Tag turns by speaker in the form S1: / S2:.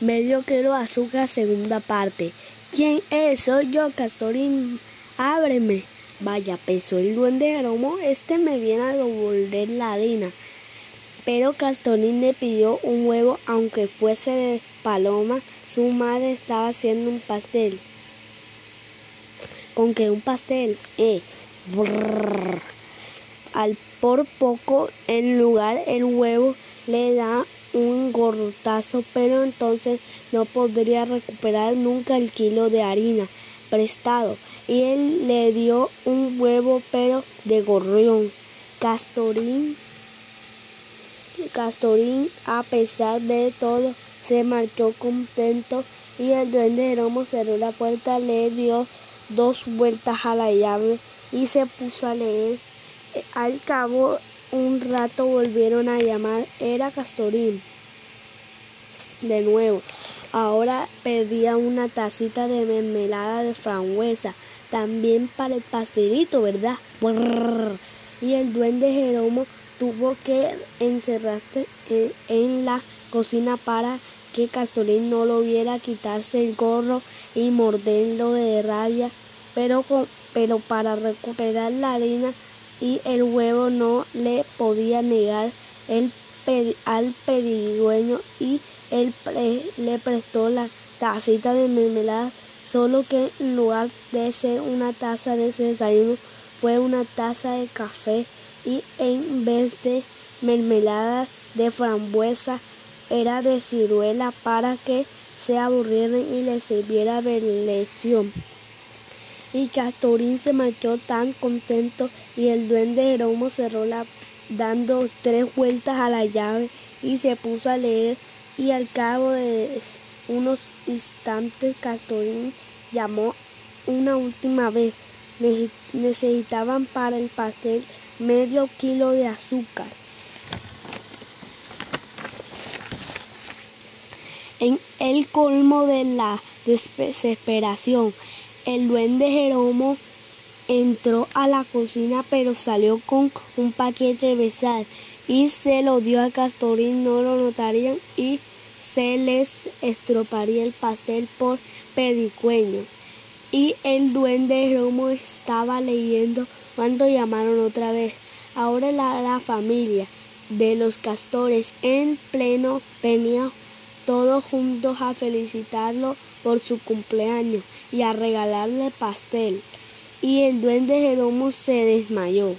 S1: Medio kilo azúcar, segunda parte. ¿Quién es? Soy yo, Castorín. Ábreme. Vaya, peso el duende Jeromo, este me viene a devolver la harina. Pero Castorín le pidió un huevo, aunque fuese de paloma. Su madre estaba haciendo un pastel. ¿Con qué un pastel? Eh. Al por poco, en lugar el huevo le da un gorrotazo, pero entonces no podría recuperar nunca el kilo de harina prestado. Y él le dio un huevo, pero de gorrión. Castorín, Castorín, a pesar de todo, se marchó contento y el duende Jeromo cerró la puerta, le dio dos vueltas a la llave y se puso a leer. Al cabo un rato volvieron a llamar, era Castorín. De nuevo, ahora pedía una tacita de mermelada de frambuesa, también para el pastelito, ¿verdad? Y el duende Jeromo tuvo que encerrarse en la cocina para que Castorín no lo viera quitarse el gorro y morderlo de rabia, pero, pero para recuperar la harina y el huevo no le podía negar el al pedigüeño y él le prestó la tacita de mermelada, solo que en lugar de ser una taza de desayuno fue una taza de café y en vez de mermelada de frambuesa era de ciruela para que se aburrieran y le sirviera de lección y Castorín se marchó tan contento y el duende Jeromo cerró la dando tres vueltas a la llave y se puso a leer y al cabo de unos instantes Castorín llamó una última vez. Necesitaban para el pastel medio kilo de azúcar. En el colmo de la desesperación, el duende Jeromo entró a la cocina pero salió con un paquete de y se lo dio a Castorín, no lo notarían y se les estroparía el pastel por pedicueño. Y el duende Jeromo estaba leyendo cuando llamaron otra vez. Ahora la, la familia de los castores en pleno venía todos juntos a felicitarlo por su cumpleaños y a regalarle pastel. Y el duende Jeromo se desmayó.